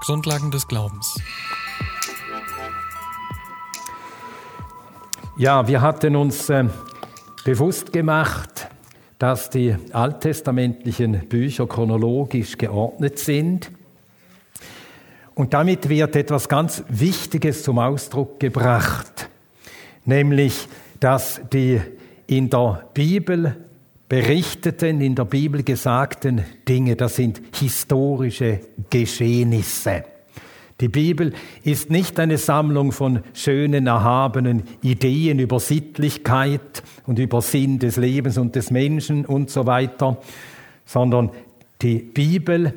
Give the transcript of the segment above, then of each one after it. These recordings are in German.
Grundlagen des Glaubens. Ja, wir hatten uns äh, bewusst gemacht, dass die alttestamentlichen Bücher chronologisch geordnet sind. Und damit wird etwas ganz Wichtiges zum Ausdruck gebracht, nämlich, dass die in der Bibel berichteten, in der Bibel gesagten Dinge, das sind historische Geschehnisse. Die Bibel ist nicht eine Sammlung von schönen, erhabenen Ideen über Sittlichkeit und über Sinn des Lebens und des Menschen und so weiter, sondern die Bibel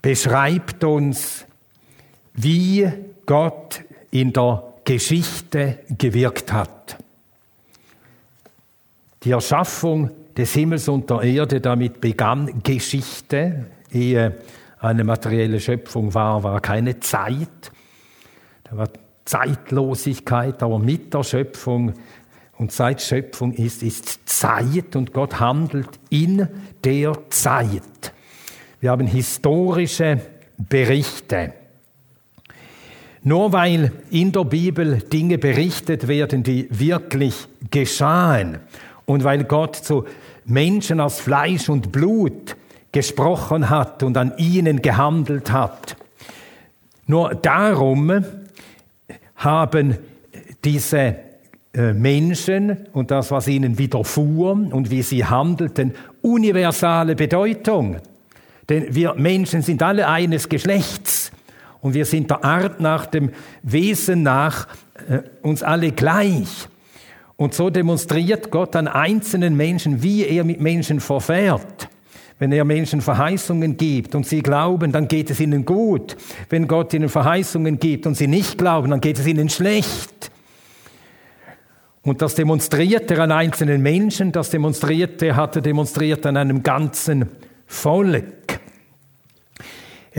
beschreibt uns, wie Gott in der Geschichte gewirkt hat. Die Erschaffung des Himmels und der Erde, damit begann Geschichte, ehe eine materielle Schöpfung war, war keine Zeit. Da war Zeitlosigkeit, aber mit der Schöpfung und seit Schöpfung ist, ist Zeit und Gott handelt in der Zeit. Wir haben historische Berichte. Nur weil in der Bibel Dinge berichtet werden, die wirklich geschahen und weil Gott zu Menschen aus Fleisch und Blut gesprochen hat und an ihnen gehandelt hat. Nur darum haben diese äh, Menschen und das, was ihnen widerfuhr und wie sie handelten, universale Bedeutung. Denn wir Menschen sind alle eines Geschlechts und wir sind der Art nach dem Wesen nach äh, uns alle gleich. Und so demonstriert Gott an einzelnen Menschen, wie er mit Menschen verfährt. Wenn er Menschen Verheißungen gibt und sie glauben, dann geht es ihnen gut. Wenn Gott ihnen Verheißungen gibt und sie nicht glauben, dann geht es ihnen schlecht. Und das demonstriert er an einzelnen Menschen, das demonstriert er, hat er demonstriert an einem ganzen Volk.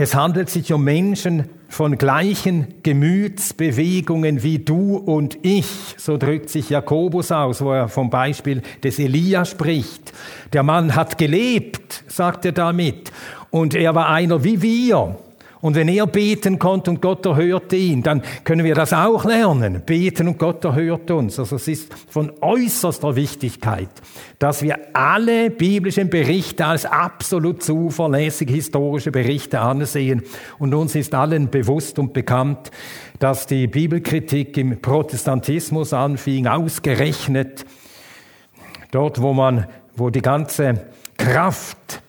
Es handelt sich um Menschen von gleichen Gemütsbewegungen wie du und ich. So drückt sich Jakobus aus, wo er vom Beispiel des Elia spricht. Der Mann hat gelebt, sagt er damit, und er war einer wie wir. Und wenn er beten konnte und Gott erhörte ihn, dann können wir das auch lernen. Beten und Gott erhört uns. Also es ist von äußerster Wichtigkeit, dass wir alle biblischen Berichte als absolut zuverlässige historische Berichte ansehen. Und uns ist allen bewusst und bekannt, dass die Bibelkritik im Protestantismus anfing, ausgerechnet dort, wo man, wo die ganze Kraft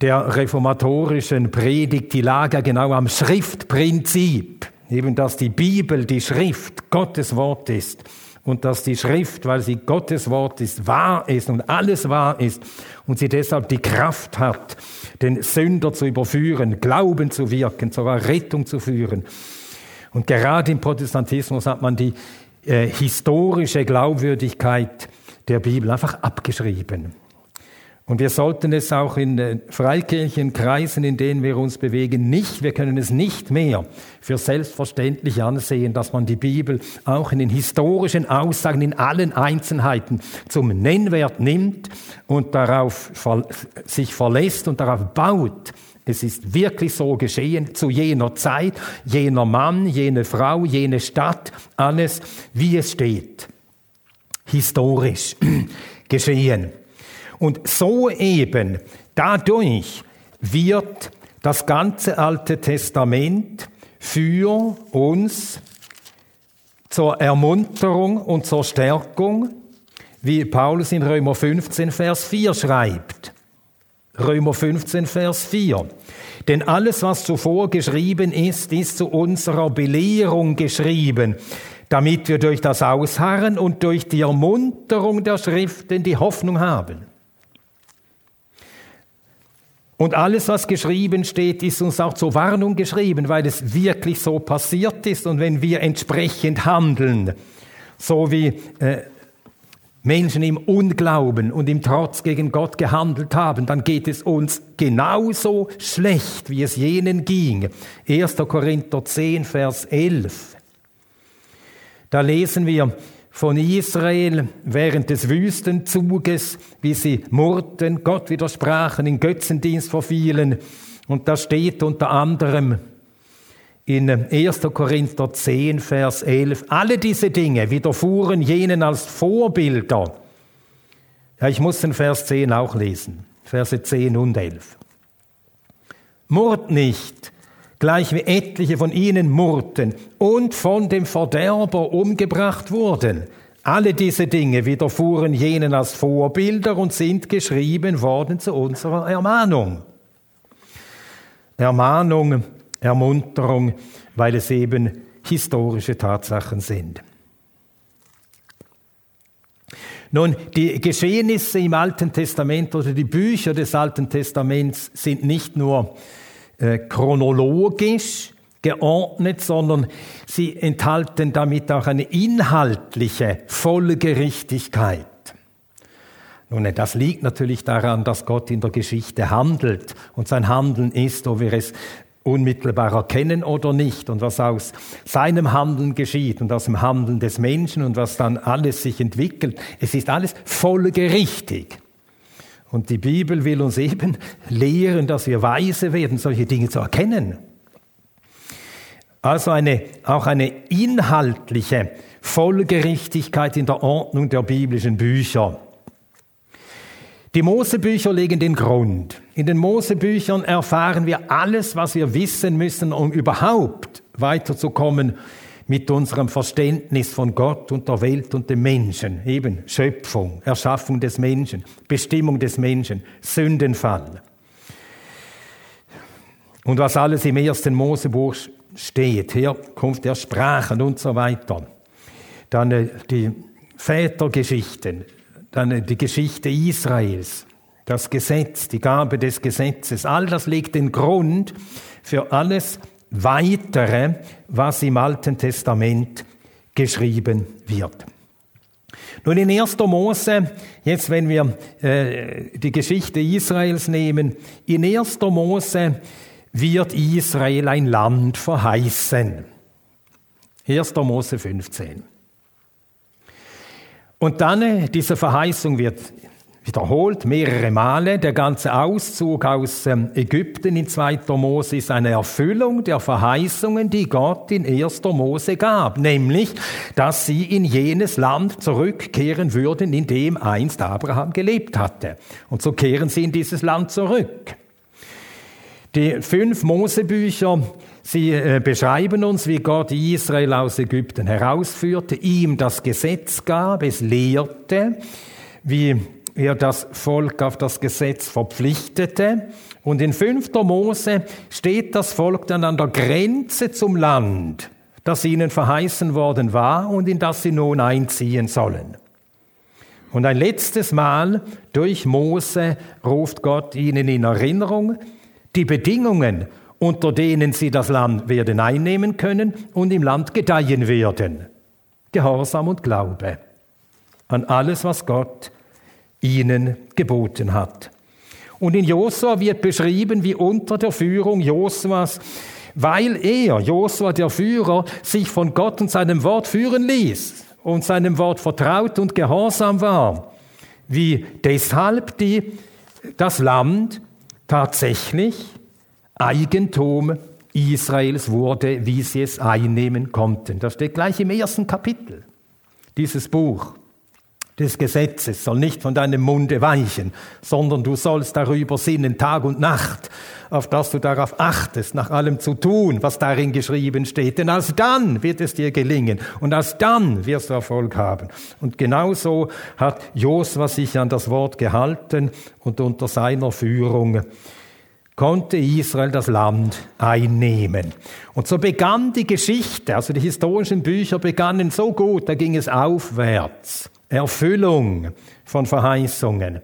der reformatorischen Predigt, die lag ja genau am Schriftprinzip, eben dass die Bibel die Schrift Gottes Wort ist und dass die Schrift, weil sie Gottes Wort ist, wahr ist und alles wahr ist und sie deshalb die Kraft hat, den Sünder zu überführen, Glauben zu wirken, zur Rettung zu führen. Und gerade im Protestantismus hat man die äh, historische Glaubwürdigkeit der Bibel einfach abgeschrieben. Und wir sollten es auch in Freikirchenkreisen, in denen wir uns bewegen, nicht, wir können es nicht mehr für selbstverständlich ansehen, dass man die Bibel auch in den historischen Aussagen in allen Einzelheiten zum Nennwert nimmt und darauf sich verlässt und darauf baut. Es ist wirklich so geschehen zu jener Zeit, jener Mann, jene Frau, jene Stadt, alles, wie es steht. Historisch geschehen. Und so eben, dadurch wird das ganze Alte Testament für uns zur Ermunterung und zur Stärkung, wie Paulus in Römer 15, Vers 4 schreibt. Römer 15, Vers 4. Denn alles, was zuvor geschrieben ist, ist zu unserer Belehrung geschrieben, damit wir durch das Ausharren und durch die Ermunterung der Schriften die Hoffnung haben. Und alles, was geschrieben steht, ist uns auch zur Warnung geschrieben, weil es wirklich so passiert ist. Und wenn wir entsprechend handeln, so wie äh, Menschen im Unglauben und im Trotz gegen Gott gehandelt haben, dann geht es uns genauso schlecht, wie es jenen ging. 1. Korinther 10, Vers 11. Da lesen wir, von Israel während des Wüstenzuges, wie sie murrten, Gott widersprachen, in Götzendienst verfielen Und da steht unter anderem in 1. Korinther 10, Vers 11, alle diese Dinge widerfuhren jenen als Vorbilder. Ja, ich muss den Vers 10 auch lesen, Verse 10 und 11. Murrt nicht, gleich wie etliche von ihnen murrten und von dem Verderber umgebracht wurden. Alle diese Dinge widerfuhren jenen als Vorbilder und sind geschrieben worden zu unserer Ermahnung. Ermahnung, Ermunterung, weil es eben historische Tatsachen sind. Nun, die Geschehnisse im Alten Testament oder die Bücher des Alten Testaments sind nicht nur chronologisch geordnet, sondern sie enthalten damit auch eine inhaltliche Folgerichtigkeit. Nun, das liegt natürlich daran, dass Gott in der Geschichte handelt und sein Handeln ist, ob wir es unmittelbar erkennen oder nicht und was aus seinem Handeln geschieht und aus dem Handeln des Menschen und was dann alles sich entwickelt. Es ist alles folgerichtig. Und die Bibel will uns eben lehren, dass wir weise werden, solche Dinge zu erkennen. Also eine, auch eine inhaltliche Folgerichtigkeit in der Ordnung der biblischen Bücher. Die Mosebücher legen den Grund. In den Mosebüchern erfahren wir alles, was wir wissen müssen, um überhaupt weiterzukommen mit unserem Verständnis von Gott und der Welt und dem Menschen. Eben Schöpfung, Erschaffung des Menschen, Bestimmung des Menschen, Sündenfall. Und was alles im ersten Mosebuch steht, Herkunft der Sprachen und so weiter. Dann äh, die Vätergeschichten, dann äh, die Geschichte Israels, das Gesetz, die Gabe des Gesetzes, all das legt den Grund für alles Weitere, was im Alten Testament geschrieben wird. Nun in 1. Mose, jetzt wenn wir äh, die Geschichte Israels nehmen, in 1. Mose wird Israel ein Land verheißen. 1. Mose 15. Und dann, äh, diese Verheißung wird wiederholt mehrere Male. Der ganze Auszug aus ähm, Ägypten in 2. Mose ist eine Erfüllung der Verheißungen, die Gott in 1. Mose gab, nämlich, dass sie in jenes Land zurückkehren würden, in dem einst Abraham gelebt hatte. Und so kehren sie in dieses Land zurück. Die fünf Mosebücher, sie äh, beschreiben uns, wie Gott Israel aus Ägypten herausführte, ihm das Gesetz gab, es lehrte, wie er das Volk auf das Gesetz verpflichtete. Und in 5. Mose steht das Volk dann an der Grenze zum Land, das ihnen verheißen worden war und in das sie nun einziehen sollen. Und ein letztes Mal durch Mose ruft Gott ihnen in Erinnerung die Bedingungen, unter denen sie das Land werden einnehmen können und im Land gedeihen werden. Gehorsam und Glaube an alles, was Gott ihnen geboten hat. Und in Josua wird beschrieben, wie unter der Führung Josuas, weil er, Josua der Führer, sich von Gott und seinem Wort führen ließ und seinem Wort vertraut und gehorsam war, wie deshalb die, das Land tatsächlich Eigentum Israels wurde, wie sie es einnehmen konnten. Das steht gleich im ersten Kapitel dieses Buch des Gesetzes soll nicht von deinem Munde weichen, sondern du sollst darüber sinnen Tag und Nacht, auf dass du darauf achtest, nach allem zu tun, was darin geschrieben steht. Denn als dann wird es dir gelingen und als dann wirst du Erfolg haben. Und genauso hat Josua sich an das Wort gehalten und unter seiner Führung konnte Israel das Land einnehmen. Und so begann die Geschichte, also die historischen Bücher begannen so gut, da ging es aufwärts. Erfüllung von Verheißungen.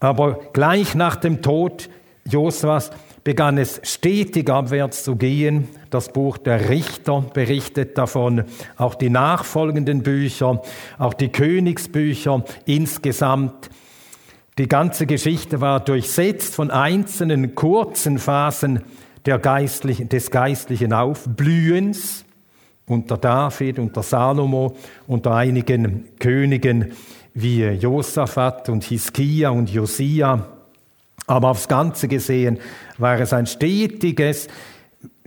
Aber gleich nach dem Tod Josuas begann es stetig abwärts zu gehen. Das Buch der Richter berichtet davon, auch die nachfolgenden Bücher, auch die Königsbücher insgesamt. Die ganze Geschichte war durchsetzt von einzelnen kurzen Phasen geistlichen, des geistlichen Aufblühens unter David, unter Salomo, unter einigen Königen wie Josaphat und Hiskia und Josia. Aber aufs Ganze gesehen war es ein stetiges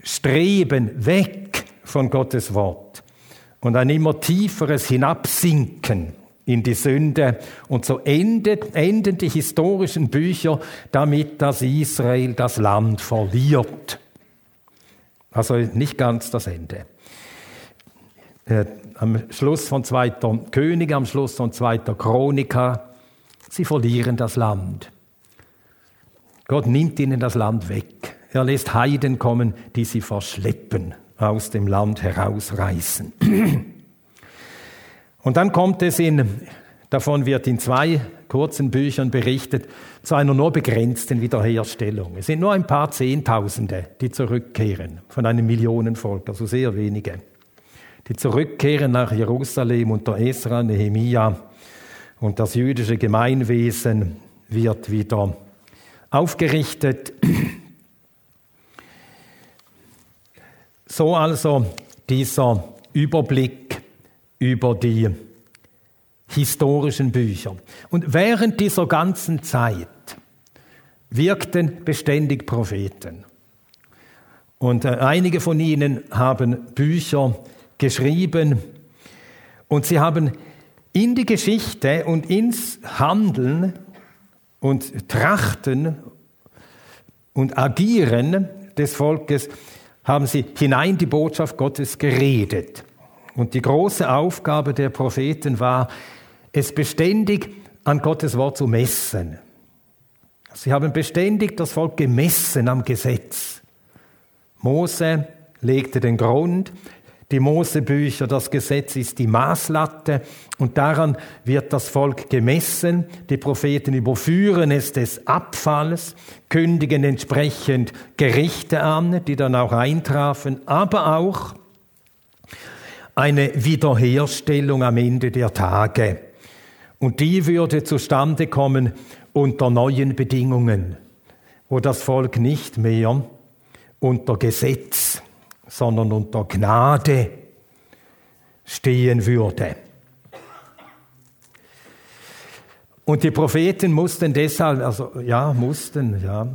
Streben weg von Gottes Wort und ein immer tieferes Hinabsinken in die Sünde. Und so endet, enden die historischen Bücher damit, dass Israel das Land verliert. Also nicht ganz das Ende. Äh, am Schluss von zweiter Könige, am Schluss von zweiter Chroniker, sie verlieren das Land. Gott nimmt ihnen das Land weg. Er lässt Heiden kommen, die sie verschleppen, aus dem Land herausreißen. Und dann kommt es in, davon wird in zwei kurzen Büchern berichtet, zu einer nur begrenzten Wiederherstellung. Es sind nur ein paar Zehntausende, die zurückkehren von einem Millionenvolk, also sehr wenige, die zurückkehren nach Jerusalem unter Esra, Nehemia und das jüdische Gemeinwesen wird wieder aufgerichtet. So also dieser Überblick über die historischen Bücher. Und während dieser ganzen Zeit wirkten beständig Propheten. Und äh, einige von ihnen haben Bücher geschrieben und sie haben in die Geschichte und ins Handeln und Trachten und Agieren des Volkes haben sie hinein die Botschaft Gottes geredet. Und die große Aufgabe der Propheten war, es beständig an Gottes Wort zu messen. Sie haben beständig das Volk gemessen am Gesetz. Mose legte den Grund, die Mosebücher, das Gesetz ist die Maßlatte und daran wird das Volk gemessen. Die Propheten überführen es des Abfalls, kündigen entsprechend Gerichte an, die dann auch eintrafen, aber auch eine Wiederherstellung am Ende der Tage. Und die würde zustande kommen unter neuen Bedingungen, wo das Volk nicht mehr unter Gesetz sondern unter Gnade stehen würde. Und die Propheten mussten deshalb, also ja, mussten, ja,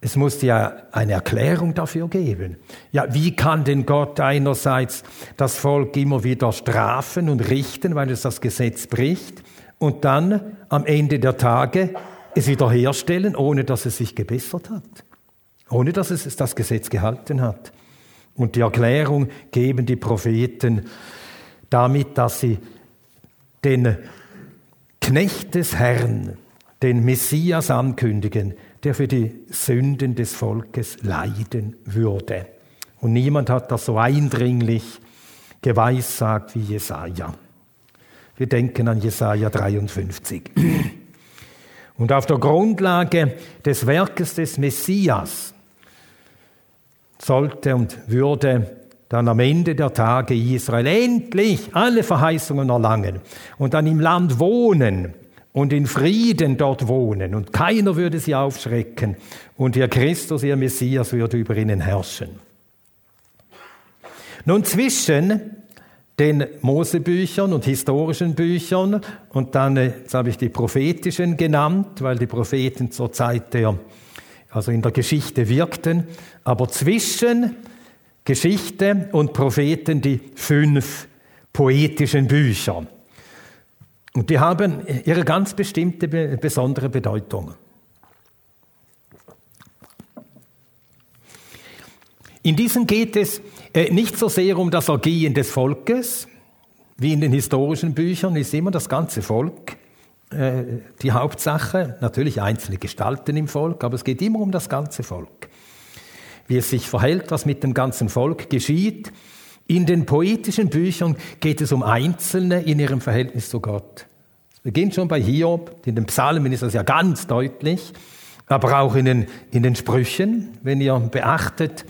es musste ja eine Erklärung dafür geben. Ja, wie kann denn Gott einerseits das Volk immer wieder strafen und richten, weil es das Gesetz bricht, und dann am Ende der Tage es wiederherstellen, ohne dass es sich gebessert hat? Ohne dass es das Gesetz gehalten hat. Und die Erklärung geben die Propheten damit, dass sie den Knecht des Herrn, den Messias ankündigen, der für die Sünden des Volkes leiden würde. Und niemand hat das so eindringlich geweissagt wie Jesaja. Wir denken an Jesaja 53. Und auf der Grundlage des Werkes des Messias sollte und würde dann am Ende der Tage Israel endlich alle Verheißungen erlangen und dann im Land wohnen und in Frieden dort wohnen und keiner würde sie aufschrecken und ihr Christus, ihr Messias würde über ihnen herrschen. Nun zwischen den Mosebüchern und historischen Büchern und dann, jetzt habe ich die prophetischen genannt, weil die Propheten zur Zeit der also in der Geschichte wirkten, aber zwischen Geschichte und Propheten die fünf poetischen Bücher. Und die haben ihre ganz bestimmte, besondere Bedeutung. In diesen geht es äh, nicht so sehr um das Ergehen des Volkes, wie in den historischen Büchern ist immer das ganze Volk äh, die Hauptsache, natürlich einzelne Gestalten im Volk, aber es geht immer um das ganze Volk. Wie es sich verhält, was mit dem ganzen Volk geschieht. In den poetischen Büchern geht es um Einzelne in ihrem Verhältnis zu Gott. Wir gehen schon bei Hiob, in den Psalmen ist das ja ganz deutlich, aber auch in den, in den Sprüchen, wenn ihr beachtet,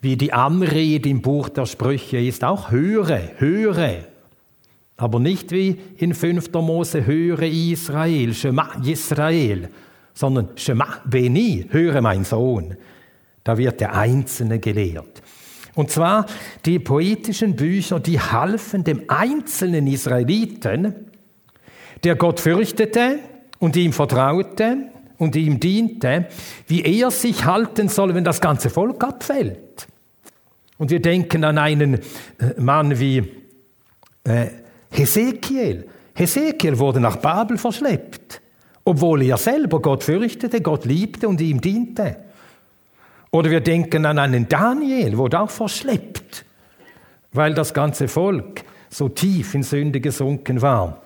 wie die Anrede im Buch der Sprüche ist, auch höre, höre, aber nicht wie in 5. Mose, höre Israel, Shema Israel, sondern Shema Beni, höre mein Sohn. Da wird der Einzelne gelehrt. Und zwar die poetischen Bücher, die halfen dem einzelnen Israeliten, der Gott fürchtete und ihm vertraute und ihm diente, wie er sich halten soll, wenn das ganze Volk abfällt. Und wir denken an einen äh, Mann wie äh, Hesekiel. Hesekiel wurde nach Babel verschleppt, obwohl er selber Gott fürchtete, Gott liebte und ihm diente. Oder wir denken an einen Daniel, wurde auch verschleppt, weil das ganze Volk so tief in Sünde gesunken war.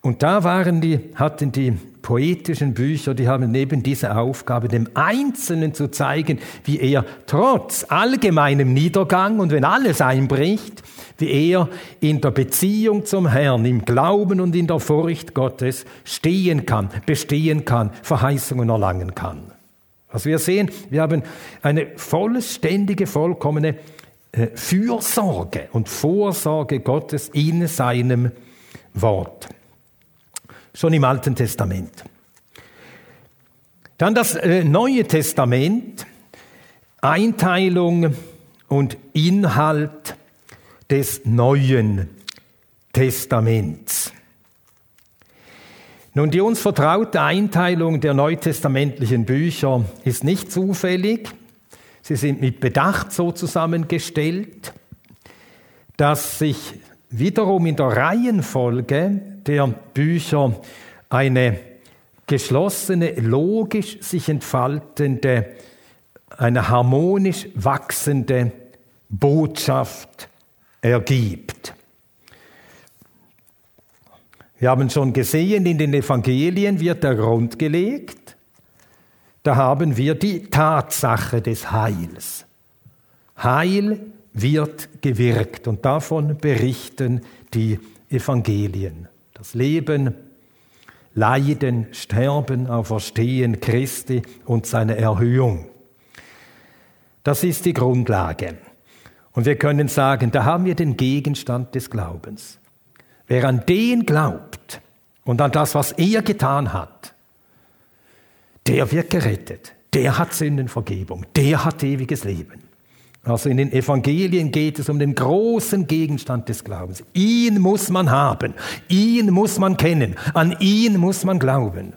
Und da waren die, hatten die poetischen Bücher, die haben neben dieser Aufgabe, dem Einzelnen zu zeigen, wie er trotz allgemeinem Niedergang und wenn alles einbricht, wie er in der Beziehung zum Herrn, im Glauben und in der Furcht Gottes stehen kann, bestehen kann, Verheißungen erlangen kann. Was wir sehen, wir haben eine vollständige, vollkommene äh, Fürsorge und Vorsorge Gottes in seinem Wort. Schon im Alten Testament. Dann das äh, Neue Testament, Einteilung und Inhalt des Neuen Testaments. Nun, die uns vertraute Einteilung der neutestamentlichen Bücher ist nicht zufällig. Sie sind mit Bedacht so zusammengestellt, dass sich wiederum in der Reihenfolge der Bücher eine geschlossene, logisch sich entfaltende, eine harmonisch wachsende Botschaft ergibt. Wir haben schon gesehen, in den Evangelien wird der Grund gelegt. Da haben wir die Tatsache des Heils. Heil wird gewirkt und davon berichten die Evangelien. Das Leben, Leiden, Sterben, Auferstehen Christi und seine Erhöhung. Das ist die Grundlage. Und wir können sagen, da haben wir den Gegenstand des Glaubens. Wer an den glaubt und an das, was er getan hat, der wird gerettet. Der hat Sündenvergebung. Der hat ewiges Leben. Also in den Evangelien geht es um den großen Gegenstand des Glaubens. Ihn muss man haben. Ihn muss man kennen. An ihn muss man glauben.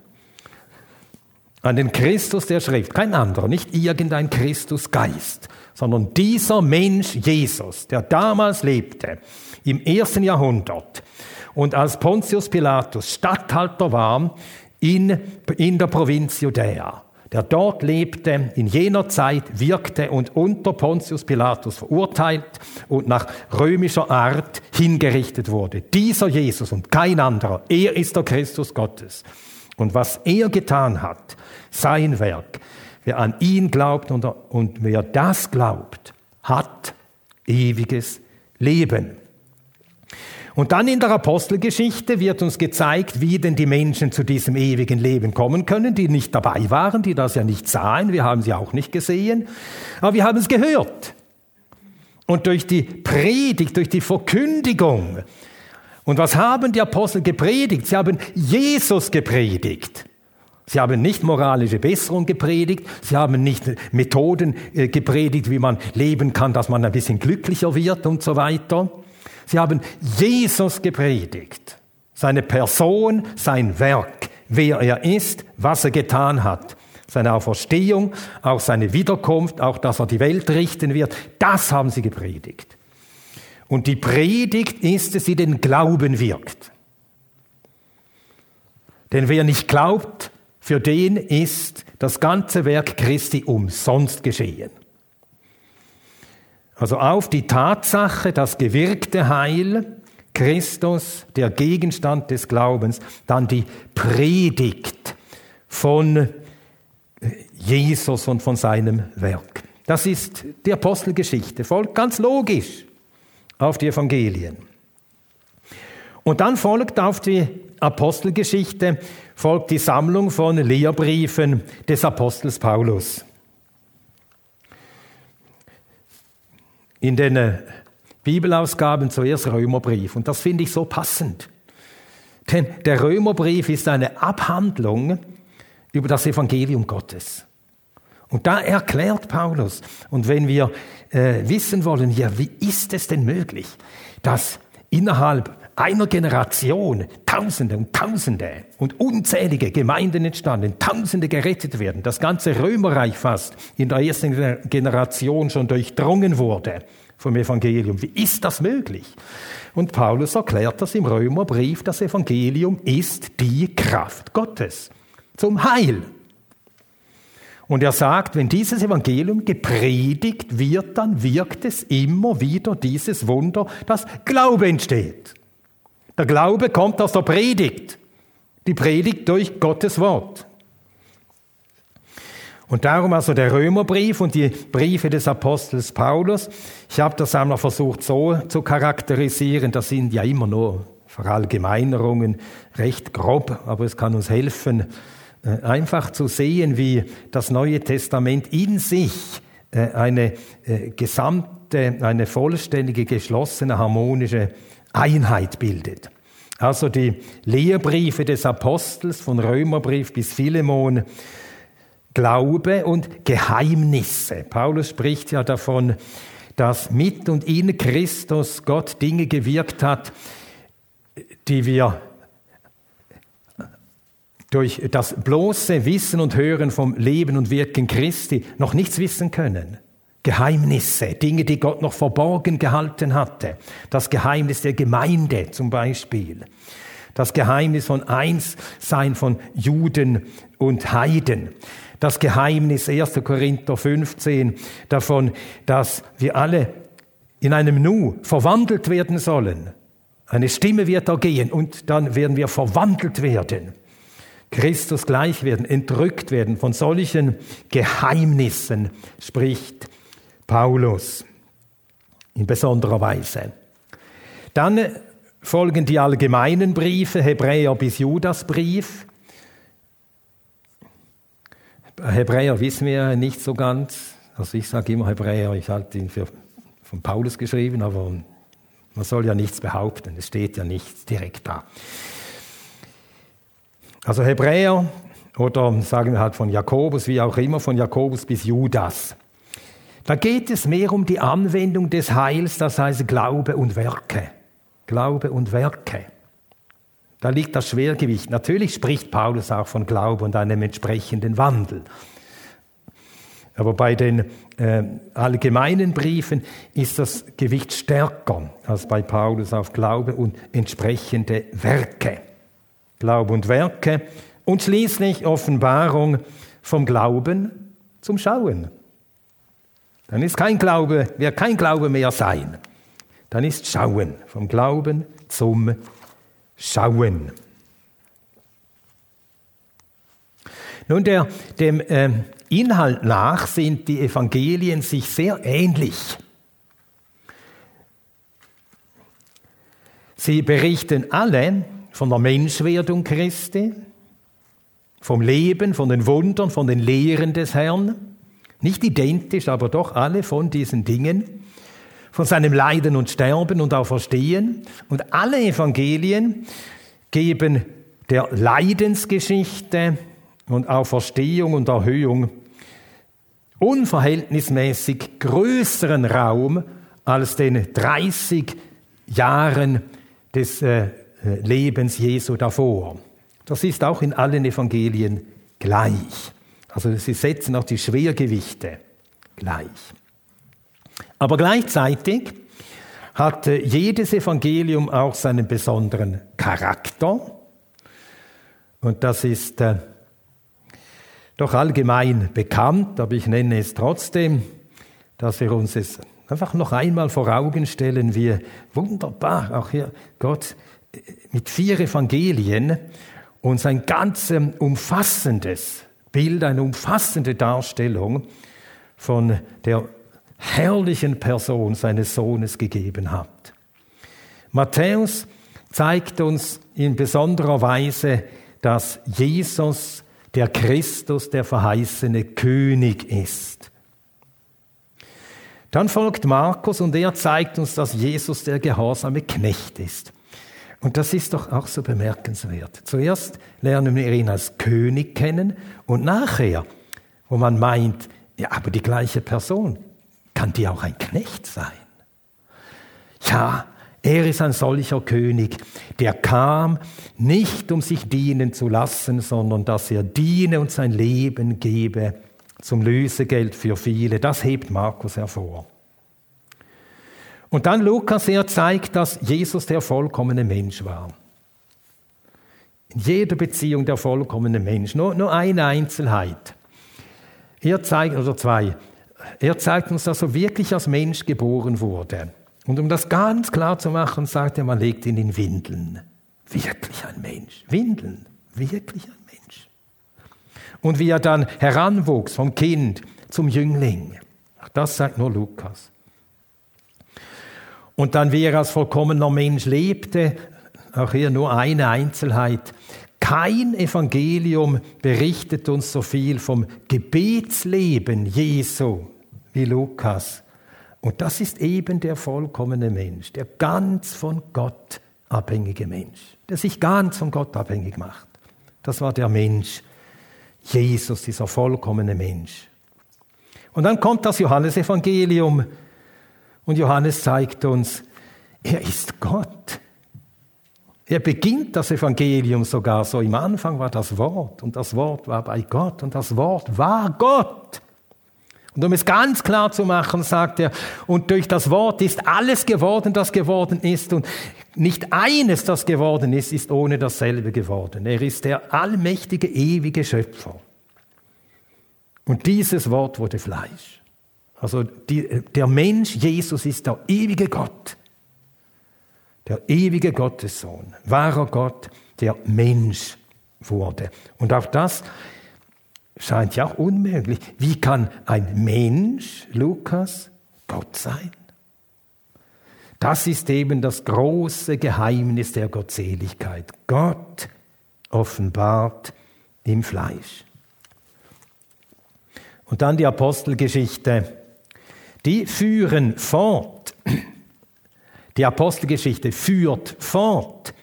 An den Christus der Schrift. Kein anderer, nicht irgendein Christusgeist, sondern dieser Mensch Jesus, der damals lebte, im ersten Jahrhundert und als Pontius Pilatus Statthalter war in, in der Provinz Judäa, der dort lebte, in jener Zeit wirkte und unter Pontius Pilatus verurteilt und nach römischer Art hingerichtet wurde. Dieser Jesus und kein anderer, er ist der Christus Gottes. Und was er getan hat, sein Werk, wer an ihn glaubt und, und wer das glaubt, hat ewiges Leben. Und dann in der Apostelgeschichte wird uns gezeigt, wie denn die Menschen zu diesem ewigen Leben kommen können, die nicht dabei waren, die das ja nicht sahen. Wir haben sie auch nicht gesehen, aber wir haben es gehört. Und durch die Predigt, durch die Verkündigung. Und was haben die Apostel gepredigt? Sie haben Jesus gepredigt. Sie haben nicht moralische Besserung gepredigt, sie haben nicht Methoden äh, gepredigt, wie man leben kann, dass man ein bisschen glücklicher wird und so weiter. Sie haben Jesus gepredigt, seine Person, sein Werk, wer er ist, was er getan hat. Seine Auferstehung, auch seine Wiederkunft, auch dass er die Welt richten wird, das haben sie gepredigt. Und die Predigt ist es, die den Glauben wirkt. Denn wer nicht glaubt, für den ist das ganze Werk Christi umsonst geschehen. Also auf die Tatsache, das gewirkte Heil, Christus, der Gegenstand des Glaubens, dann die Predigt von Jesus und von seinem Werk. Das ist die Apostelgeschichte, folgt ganz logisch auf die Evangelien. Und dann folgt auf die Apostelgeschichte, folgt die Sammlung von Lehrbriefen des Apostels Paulus. In den äh, Bibelausgaben zuerst Römerbrief. Und das finde ich so passend. Denn der Römerbrief ist eine Abhandlung über das Evangelium Gottes. Und da erklärt Paulus, und wenn wir äh, wissen wollen, ja, wie ist es denn möglich, dass innerhalb einer Generation Tausende und Tausende und unzählige Gemeinden entstanden, Tausende gerettet werden, das ganze Römerreich fast in der ersten Generation schon durchdrungen wurde vom Evangelium. Wie ist das möglich? Und Paulus erklärt das im Römerbrief, das Evangelium ist die Kraft Gottes zum Heil. Und er sagt, wenn dieses Evangelium gepredigt wird, dann wirkt es immer wieder dieses Wunder, dass Glaube entsteht. Der Glaube kommt aus der Predigt. Die Predigt durch Gottes Wort. Und darum also der Römerbrief und die Briefe des Apostels Paulus. Ich habe das einmal versucht so zu charakterisieren. Das sind ja immer nur Verallgemeinerungen, recht grob, aber es kann uns helfen, äh, einfach zu sehen, wie das Neue Testament in sich äh, eine äh, gesamte, eine vollständige, geschlossene, harmonische Einheit bildet. Also die Lehrbriefe des Apostels von Römerbrief bis Philemon, Glaube und Geheimnisse. Paulus spricht ja davon, dass mit und in Christus Gott Dinge gewirkt hat, die wir durch das bloße Wissen und Hören vom Leben und Wirken Christi noch nichts wissen können. Geheimnisse, Dinge, die Gott noch verborgen gehalten hatte. Das Geheimnis der Gemeinde zum Beispiel. Das Geheimnis von Einssein von Juden und Heiden. Das Geheimnis 1. Korinther 15 davon, dass wir alle in einem Nu verwandelt werden sollen. Eine Stimme wird ergehen und dann werden wir verwandelt werden. Christus gleich werden, entrückt werden. Von solchen Geheimnissen spricht Paulus in besonderer Weise. Dann folgen die allgemeinen Briefe, Hebräer bis Judasbrief. Hebräer wissen wir nicht so ganz. Also ich sage immer Hebräer, ich halte ihn für von Paulus geschrieben, aber man soll ja nichts behaupten, es steht ja nichts direkt da. Also Hebräer oder sagen wir halt von Jakobus, wie auch immer, von Jakobus bis Judas. Da geht es mehr um die Anwendung des Heils, das heißt Glaube und Werke. Glaube und Werke. Da liegt das Schwergewicht. Natürlich spricht Paulus auch von Glaube und einem entsprechenden Wandel. Aber bei den äh, allgemeinen Briefen ist das Gewicht stärker als bei Paulus auf Glaube und entsprechende Werke. Glaube und Werke und schließlich Offenbarung vom Glauben zum Schauen. Dann ist kein Glaube, wird kein Glaube mehr sein. Dann ist Schauen, vom Glauben zum Schauen. Nun, der, dem äh, Inhalt nach sind die Evangelien sich sehr ähnlich. Sie berichten alle von der Menschwerdung Christi, vom Leben, von den Wundern, von den Lehren des Herrn. Nicht identisch, aber doch alle von diesen Dingen. Von seinem Leiden und Sterben und Auferstehen. Und alle Evangelien geben der Leidensgeschichte und Auferstehung und Erhöhung unverhältnismäßig größeren Raum als den 30 Jahren des äh, äh, Lebens Jesu davor. Das ist auch in allen Evangelien gleich. Also sie setzen auch die Schwergewichte gleich. Aber gleichzeitig hat jedes Evangelium auch seinen besonderen Charakter. Und das ist äh, doch allgemein bekannt, aber ich nenne es trotzdem, dass wir uns es einfach noch einmal vor Augen stellen, wie wunderbar auch hier Gott mit vier Evangelien uns ein ganz ähm, umfassendes Bild, eine umfassende Darstellung von der herrlichen Person seines Sohnes gegeben hat. Matthäus zeigt uns in besonderer Weise, dass Jesus der Christus, der verheißene König ist. Dann folgt Markus und er zeigt uns, dass Jesus der gehorsame Knecht ist. Und das ist doch auch so bemerkenswert. Zuerst lernen wir ihn als König kennen und nachher, wo man meint, ja, aber die gleiche Person, kann die auch ein Knecht sein? Ja, Er ist ein solcher König, der kam nicht, um sich dienen zu lassen, sondern dass er diene und sein Leben gebe zum Lösegeld für viele. Das hebt Markus hervor. Und dann Lukas, er zeigt, dass Jesus der vollkommene Mensch war. In jeder Beziehung der vollkommene Mensch. Nur, nur eine Einzelheit. Er zeigt, oder zwei, er zeigt uns, dass er wirklich als Mensch geboren wurde. Und um das ganz klar zu machen, sagt er, man legt ihn in Windeln. Wirklich ein Mensch. Windeln. Wirklich ein Mensch. Und wie er dann heranwuchs vom Kind zum Jüngling. Das sagt nur Lukas. Und dann, wie er als vollkommener Mensch lebte, auch hier nur eine Einzelheit. Kein Evangelium berichtet uns so viel vom Gebetsleben Jesu wie Lukas. Und das ist eben der vollkommene Mensch, der ganz von Gott abhängige Mensch, der sich ganz von Gott abhängig macht. Das war der Mensch, Jesus, dieser vollkommene Mensch. Und dann kommt das Johannesevangelium und Johannes zeigt uns, er ist Gott. Er beginnt das Evangelium sogar so. Im Anfang war das Wort und das Wort war bei Gott und das Wort war Gott. Und um es ganz klar zu machen, sagt er, und durch das Wort ist alles geworden, das geworden ist. Und nicht eines, das geworden ist, ist ohne dasselbe geworden. Er ist der allmächtige, ewige Schöpfer. Und dieses Wort wurde Fleisch. Also die, der Mensch, Jesus, ist der ewige Gott der ewige Gottessohn, wahrer Gott, der Mensch wurde. Und auch das scheint ja auch unmöglich. Wie kann ein Mensch, Lukas, Gott sein? Das ist eben das große Geheimnis der Gottseligkeit. Gott offenbart im Fleisch. Und dann die Apostelgeschichte. Die führen fort die Apostelgeschichte führt fort,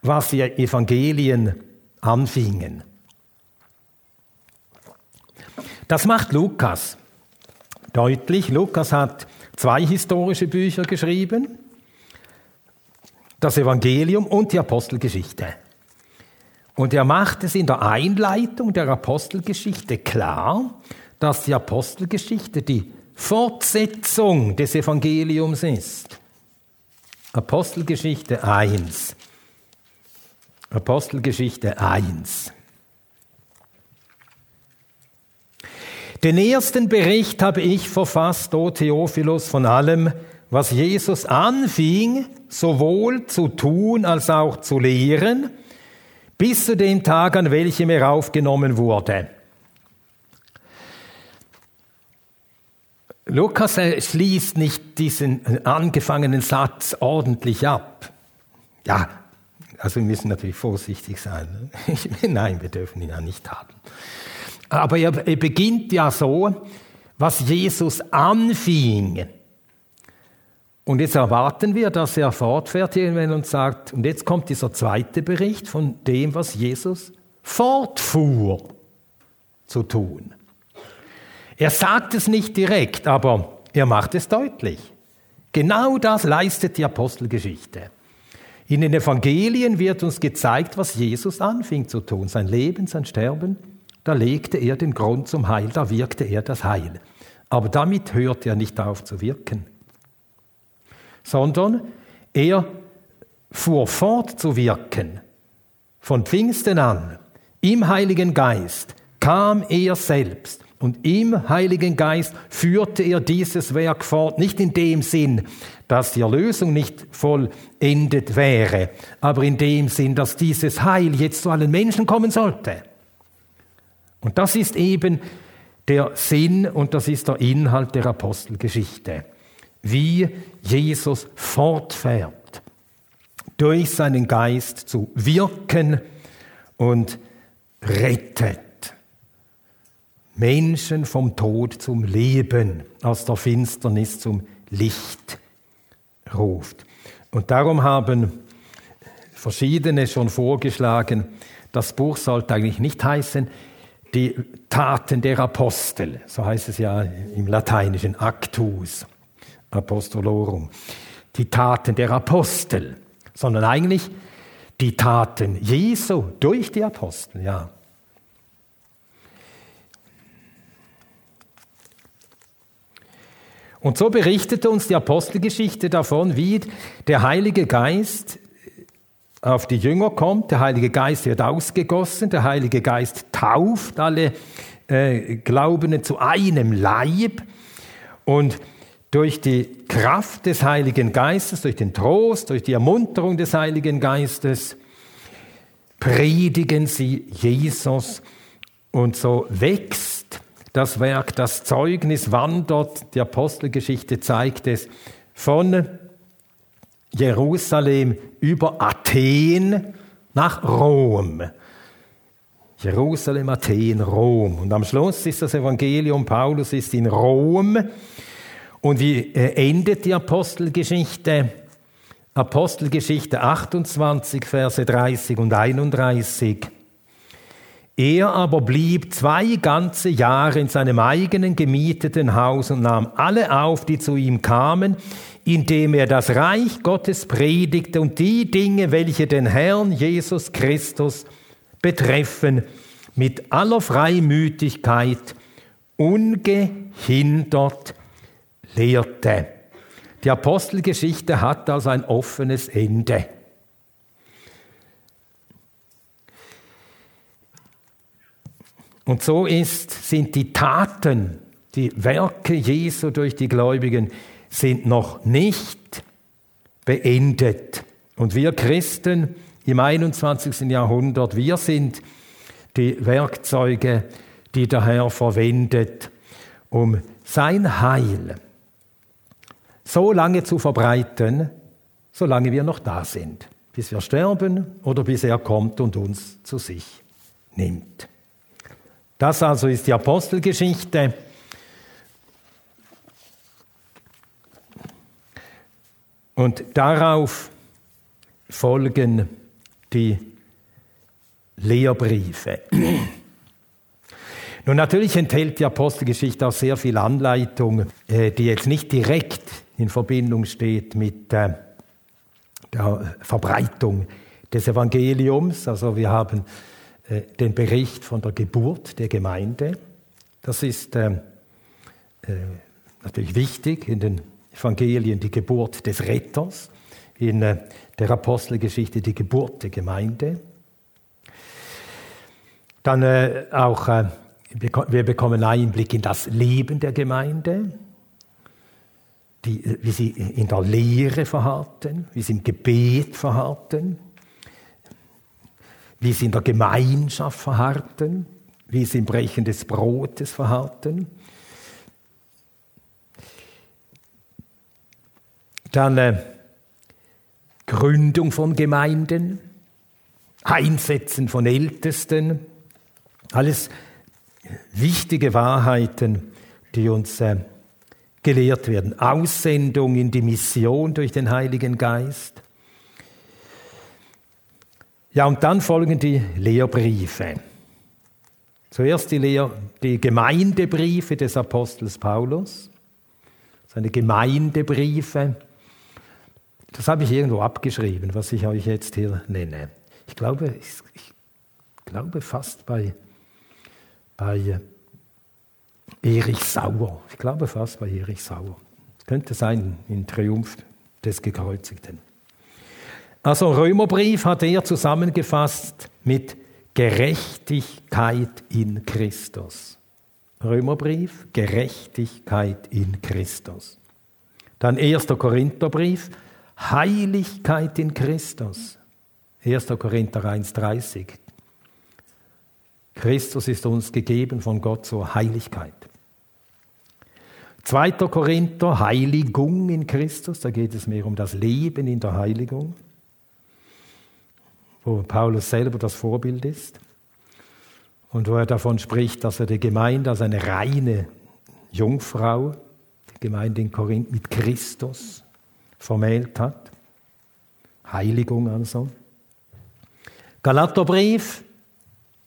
was die Evangelien anfingen. Das macht Lukas deutlich. Lukas hat zwei historische Bücher geschrieben, das Evangelium und die Apostelgeschichte. Und er macht es in der Einleitung der Apostelgeschichte klar, dass die Apostelgeschichte die Fortsetzung des Evangeliums ist. Apostelgeschichte 1. Apostelgeschichte 1. Den ersten Bericht habe ich verfasst, o Theophilus, von allem, was Jesus anfing, sowohl zu tun als auch zu lehren, bis zu dem Tag, an welchem er aufgenommen wurde. Lukas schließt nicht diesen angefangenen Satz ordentlich ab. Ja, also wir müssen natürlich vorsichtig sein. Nein, wir dürfen ihn ja nicht haben. Aber er, beginnt ja so, was Jesus anfing. Und jetzt erwarten wir, dass er fortfährt und sagt, und jetzt kommt dieser zweite Bericht von dem, was Jesus fortfuhr zu tun. Er sagt es nicht direkt, aber er macht es deutlich. Genau das leistet die Apostelgeschichte. In den Evangelien wird uns gezeigt, was Jesus anfing zu tun. Sein Leben, sein Sterben, da legte er den Grund zum Heil, da wirkte er das Heil. Aber damit hört er nicht auf zu wirken, sondern er fuhr fort zu wirken. Von Pfingsten an, im Heiligen Geist, kam er selbst und im Heiligen Geist führte er dieses Werk fort, nicht in dem Sinn, dass die Erlösung nicht vollendet wäre, aber in dem Sinn, dass dieses Heil jetzt zu allen Menschen kommen sollte. Und das ist eben der Sinn und das ist der Inhalt der Apostelgeschichte. Wie Jesus fortfährt, durch seinen Geist zu wirken und rettet. Menschen vom Tod zum Leben, aus der Finsternis zum Licht ruft. Und darum haben verschiedene schon vorgeschlagen, das Buch sollte eigentlich nicht heißen, die Taten der Apostel, so heißt es ja im Lateinischen Actus Apostolorum. die Taten der Apostel, sondern eigentlich die Taten Jesu durch die Apostel, ja. Und so berichtete uns die Apostelgeschichte davon, wie der Heilige Geist auf die Jünger kommt, der Heilige Geist wird ausgegossen, der Heilige Geist tauft alle äh, Glaubenden zu einem Leib. Und durch die Kraft des Heiligen Geistes, durch den Trost, durch die Ermunterung des Heiligen Geistes predigen sie Jesus. Und so wächst das Werk, das Zeugnis wandert, die Apostelgeschichte zeigt es, von Jerusalem über Athen nach Rom. Jerusalem, Athen, Rom. Und am Schluss ist das Evangelium, Paulus ist in Rom. Und wie äh, endet die Apostelgeschichte? Apostelgeschichte 28, Verse 30 und 31. Er aber blieb zwei ganze Jahre in seinem eigenen gemieteten Haus und nahm alle auf, die zu ihm kamen, indem er das Reich Gottes predigte und die Dinge, welche den Herrn Jesus Christus betreffen, mit aller Freimütigkeit ungehindert lehrte. Die Apostelgeschichte hat also ein offenes Ende. Und so ist, sind die Taten, die Werke Jesu durch die Gläubigen sind noch nicht beendet. Und wir Christen im 21. Jahrhundert, wir sind die Werkzeuge, die der Herr verwendet, um sein Heil so lange zu verbreiten, solange wir noch da sind, bis wir sterben oder bis er kommt und uns zu sich nimmt. Das also ist die Apostelgeschichte. Und darauf folgen die Lehrbriefe. Nun natürlich enthält die Apostelgeschichte auch sehr viel Anleitung, äh, die jetzt nicht direkt in Verbindung steht mit äh, der Verbreitung des Evangeliums. Also wir haben den Bericht von der Geburt der Gemeinde. Das ist natürlich wichtig in den Evangelien die Geburt des Retters, in der Apostelgeschichte die Geburt der Gemeinde. Dann äh, auch, äh, wir bekommen Einblick in das Leben der Gemeinde, die, äh, wie sie in der Lehre verharrten, wie sie im Gebet verharrten, wie sie in der Gemeinschaft verharrten, wie sie im Brechen des Brotes verharrten. Dann äh, Gründung von Gemeinden, Einsetzen von Ältesten, alles wichtige Wahrheiten, die uns äh, gelehrt werden. Aussendung in die Mission durch den Heiligen Geist. Ja, und dann folgen die Lehrbriefe. Zuerst die, Lehr die Gemeindebriefe des Apostels Paulus, seine Gemeindebriefe. Das habe ich irgendwo abgeschrieben, was ich euch jetzt hier nenne. Ich glaube, ich, ich glaube fast bei bei Erich Sauer. Ich glaube fast bei Erich Sauer. Das könnte sein in Triumph des Gekreuzigten. Also Römerbrief hat er zusammengefasst mit Gerechtigkeit in Christus. Römerbrief, Gerechtigkeit in Christus. Dann 1. Korintherbrief, Heiligkeit in Christus. 1. Korinther 1,30. Christus ist uns gegeben von Gott zur Heiligkeit. 2. Korinther, Heiligung in Christus, da geht es mehr um das Leben in der Heiligung, wo Paulus selber das Vorbild ist und wo er davon spricht, dass er die Gemeinde als eine reine Jungfrau, die Gemeinde in Korinth mit Christus vermählt hat. Heiligung also. Galaterbrief,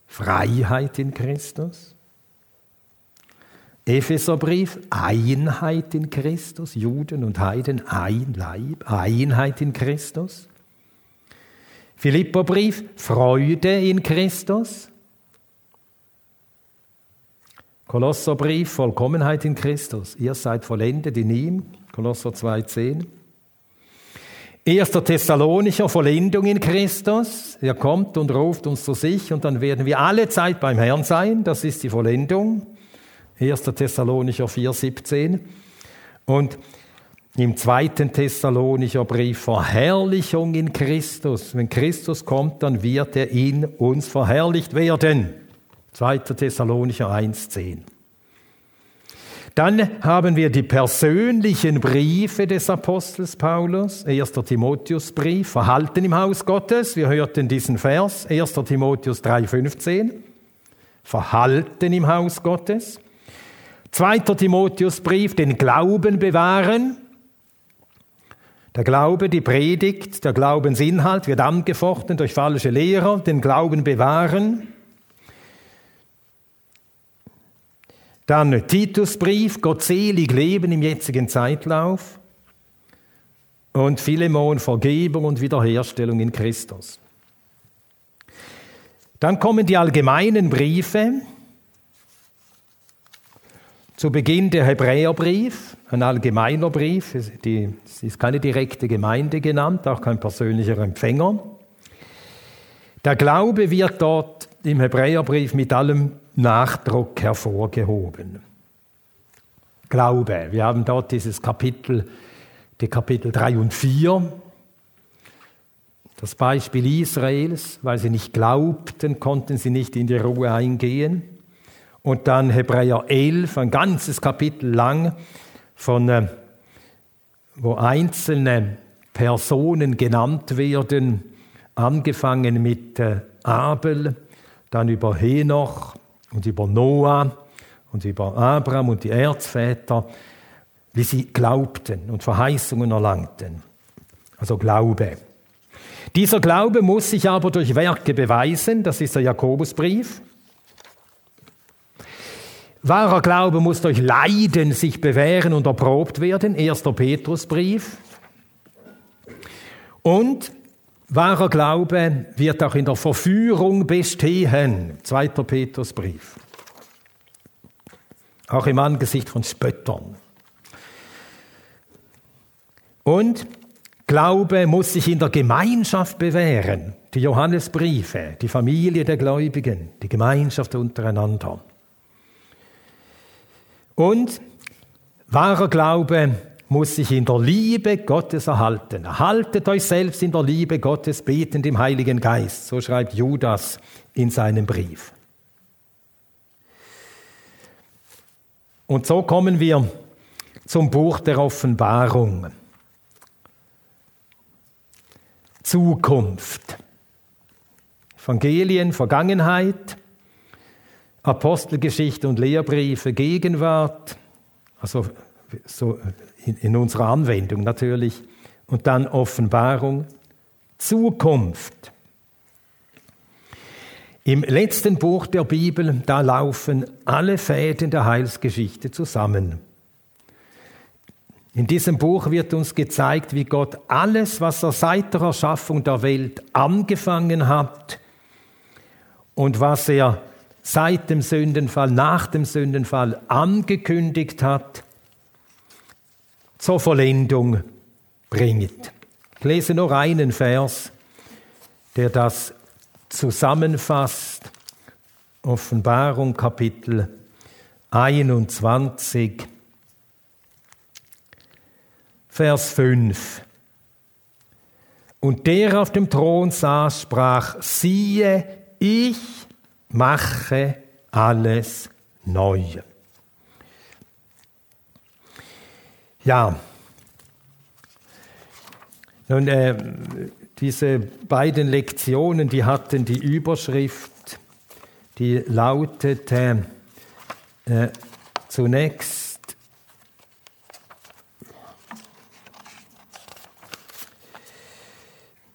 Freiheit in Christus. Epheserbrief, Einheit in Christus, Juden und Heiden, ein Leib, Einheit in Christus. Philipperbrief, Freude in Christus. Kolosserbrief, Vollkommenheit in Christus. Ihr seid vollendet in ihm. Kolosser 2,10. Erster Thessalonicher, Vollendung in Christus. Er kommt und ruft uns zu sich und dann werden wir alle Zeit beim Herrn sein. Das ist die Vollendung. 1. Thessalonicher 4,17. Und im zweiten Thessalonicher Brief Verherrlichung in Christus. Wenn Christus kommt, dann wird er in uns verherrlicht werden. 2. Thessalonicher 1,10. Dann haben wir die persönlichen Briefe des Apostels Paulus, 1. Timotheusbrief, Verhalten im Haus Gottes. Wir hörten diesen Vers, 1. Timotheus 3,15. Verhalten im Haus Gottes. Zweiter Timotheusbrief, den Glauben bewahren. Der Glaube, die Predigt, der Glaubensinhalt wird angefochten durch falsche Lehrer, den Glauben bewahren. Dann Titusbrief, gottselig leben im jetzigen Zeitlauf. Und Philemon, Vergebung und Wiederherstellung in Christus. Dann kommen die allgemeinen Briefe, zu Beginn der Hebräerbrief, ein allgemeiner Brief, es ist keine direkte Gemeinde genannt, auch kein persönlicher Empfänger. Der Glaube wird dort im Hebräerbrief mit allem Nachdruck hervorgehoben. Glaube, wir haben dort dieses Kapitel, die Kapitel 3 und 4, das Beispiel Israels, weil sie nicht glaubten, konnten sie nicht in die Ruhe eingehen und dann Hebräer 11, ein ganzes Kapitel lang, von, äh, wo einzelne Personen genannt werden, angefangen mit äh, Abel, dann über Henoch und über Noah und über Abraham und die Erzväter, wie sie glaubten und Verheißungen erlangten. Also Glaube. Dieser Glaube muss sich aber durch Werke beweisen, das ist der Jakobusbrief. Wahrer Glaube muss durch Leiden sich bewähren und erprobt werden. Erster Petrusbrief. Und wahrer Glaube wird auch in der Verführung bestehen. Zweiter Petrusbrief. Auch im Angesicht von Spöttern. Und Glaube muss sich in der Gemeinschaft bewähren. Die Johannesbriefe, die Familie der Gläubigen, die Gemeinschaft untereinander. Und wahrer Glaube muss sich in der Liebe Gottes erhalten. Erhaltet euch selbst in der Liebe Gottes, betend im Heiligen Geist. So schreibt Judas in seinem Brief. Und so kommen wir zum Buch der Offenbarung. Zukunft. Evangelien, Vergangenheit, Apostelgeschichte und Lehrbriefe Gegenwart, also so in, in unserer Anwendung natürlich, und dann Offenbarung Zukunft. Im letzten Buch der Bibel, da laufen alle Fäden der Heilsgeschichte zusammen. In diesem Buch wird uns gezeigt, wie Gott alles, was er seit der Erschaffung der Welt angefangen hat und was er seit dem Sündenfall, nach dem Sündenfall angekündigt hat, zur Vollendung bringt. Ich lese nur einen Vers, der das zusammenfasst. Offenbarung Kapitel 21, Vers 5. Und der auf dem Thron saß, sprach, siehe, ich mache alles neu. Ja, nun, äh, diese beiden Lektionen, die hatten die Überschrift, die lautete äh, zunächst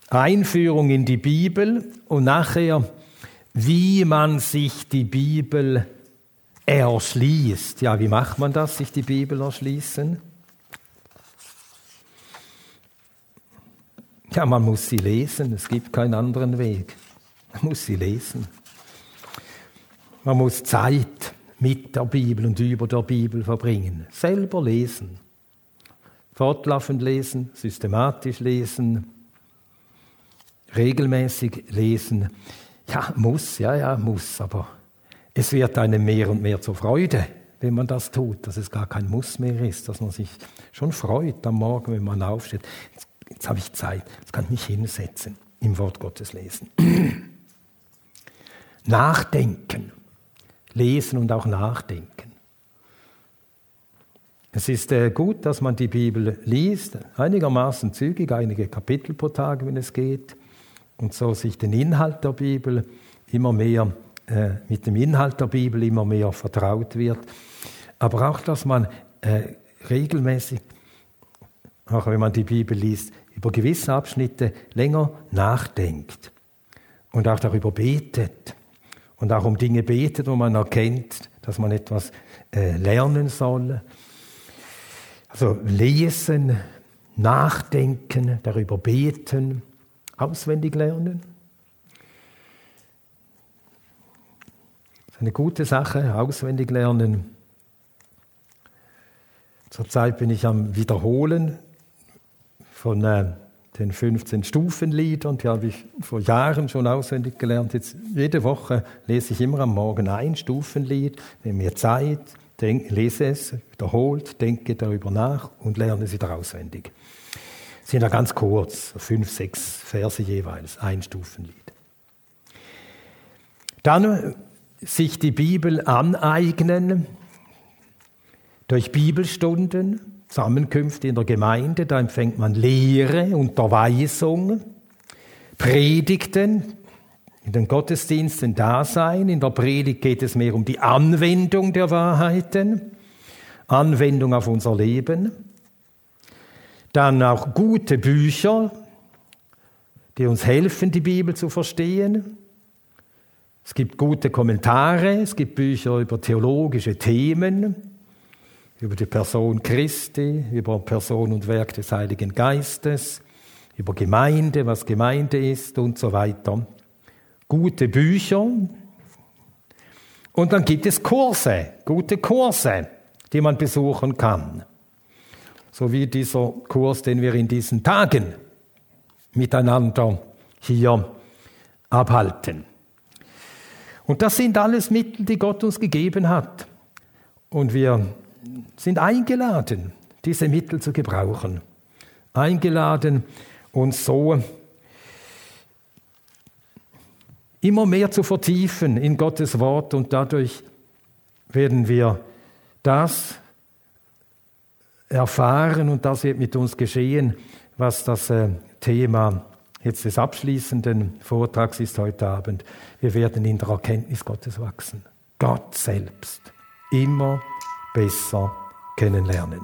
Einführung in die Bibel und nachher wie man sich die Bibel erschließt. Ja, wie macht man das, sich die Bibel erschließen? Ja, man muss sie lesen, es gibt keinen anderen Weg. Man muss sie lesen. Man muss Zeit mit der Bibel und über der Bibel verbringen. Selber lesen. Fortlaufend lesen, systematisch lesen, regelmäßig lesen. Ja, muss, ja, ja, muss, aber es wird einem mehr und mehr zur Freude, wenn man das tut, dass es gar kein Muss mehr ist, dass man sich schon freut am Morgen, wenn man aufsteht. Jetzt, jetzt habe ich Zeit, jetzt kann ich mich hinsetzen, im Wort Gottes lesen. Nachdenken, lesen und auch nachdenken. Es ist äh, gut, dass man die Bibel liest, einigermaßen zügig, einige Kapitel pro Tag, wenn es geht, und so sich den Inhalt der Bibel immer mehr äh, mit dem Inhalt der Bibel immer mehr vertraut wird, aber auch, dass man äh, regelmäßig, auch wenn man die Bibel liest, über gewisse Abschnitte länger nachdenkt und auch darüber betet und auch um Dinge betet, wo man erkennt, dass man etwas äh, lernen soll. Also lesen, nachdenken, darüber beten, auswendig lernen. eine gute Sache, auswendig lernen. Zurzeit bin ich am Wiederholen von äh, den 15 Stufenliedern, die habe ich vor Jahren schon auswendig gelernt. Jetzt jede Woche lese ich immer am Morgen ein Stufenlied, nehme mir Zeit, denk, lese es, wiederholt, denke darüber nach und lerne es wieder auswendig. Sind ja ganz kurz, fünf, sechs Verse jeweils, ein Stufenlied. Dann sich die Bibel aneignen durch Bibelstunden, Zusammenkünfte in der Gemeinde, da empfängt man Lehre, Unterweisung, Predigten, in den Gottesdiensten da sein. In der Predigt geht es mehr um die Anwendung der Wahrheiten, Anwendung auf unser Leben. Dann auch gute Bücher, die uns helfen, die Bibel zu verstehen. Es gibt gute Kommentare, es gibt Bücher über theologische Themen, über die Person Christi, über Person und Werk des Heiligen Geistes, über Gemeinde, was Gemeinde ist und so weiter. Gute Bücher. Und dann gibt es Kurse, gute Kurse, die man besuchen kann. So wie dieser Kurs, den wir in diesen Tagen miteinander hier abhalten. Und das sind alles Mittel, die Gott uns gegeben hat. Und wir sind eingeladen, diese Mittel zu gebrauchen. Eingeladen, uns so immer mehr zu vertiefen in Gottes Wort und dadurch werden wir das erfahren und das wird mit uns geschehen, was das äh, Thema jetzt des abschließenden Vortrags ist heute Abend. Wir werden in der Erkenntnis Gottes wachsen. Gott selbst immer besser kennenlernen.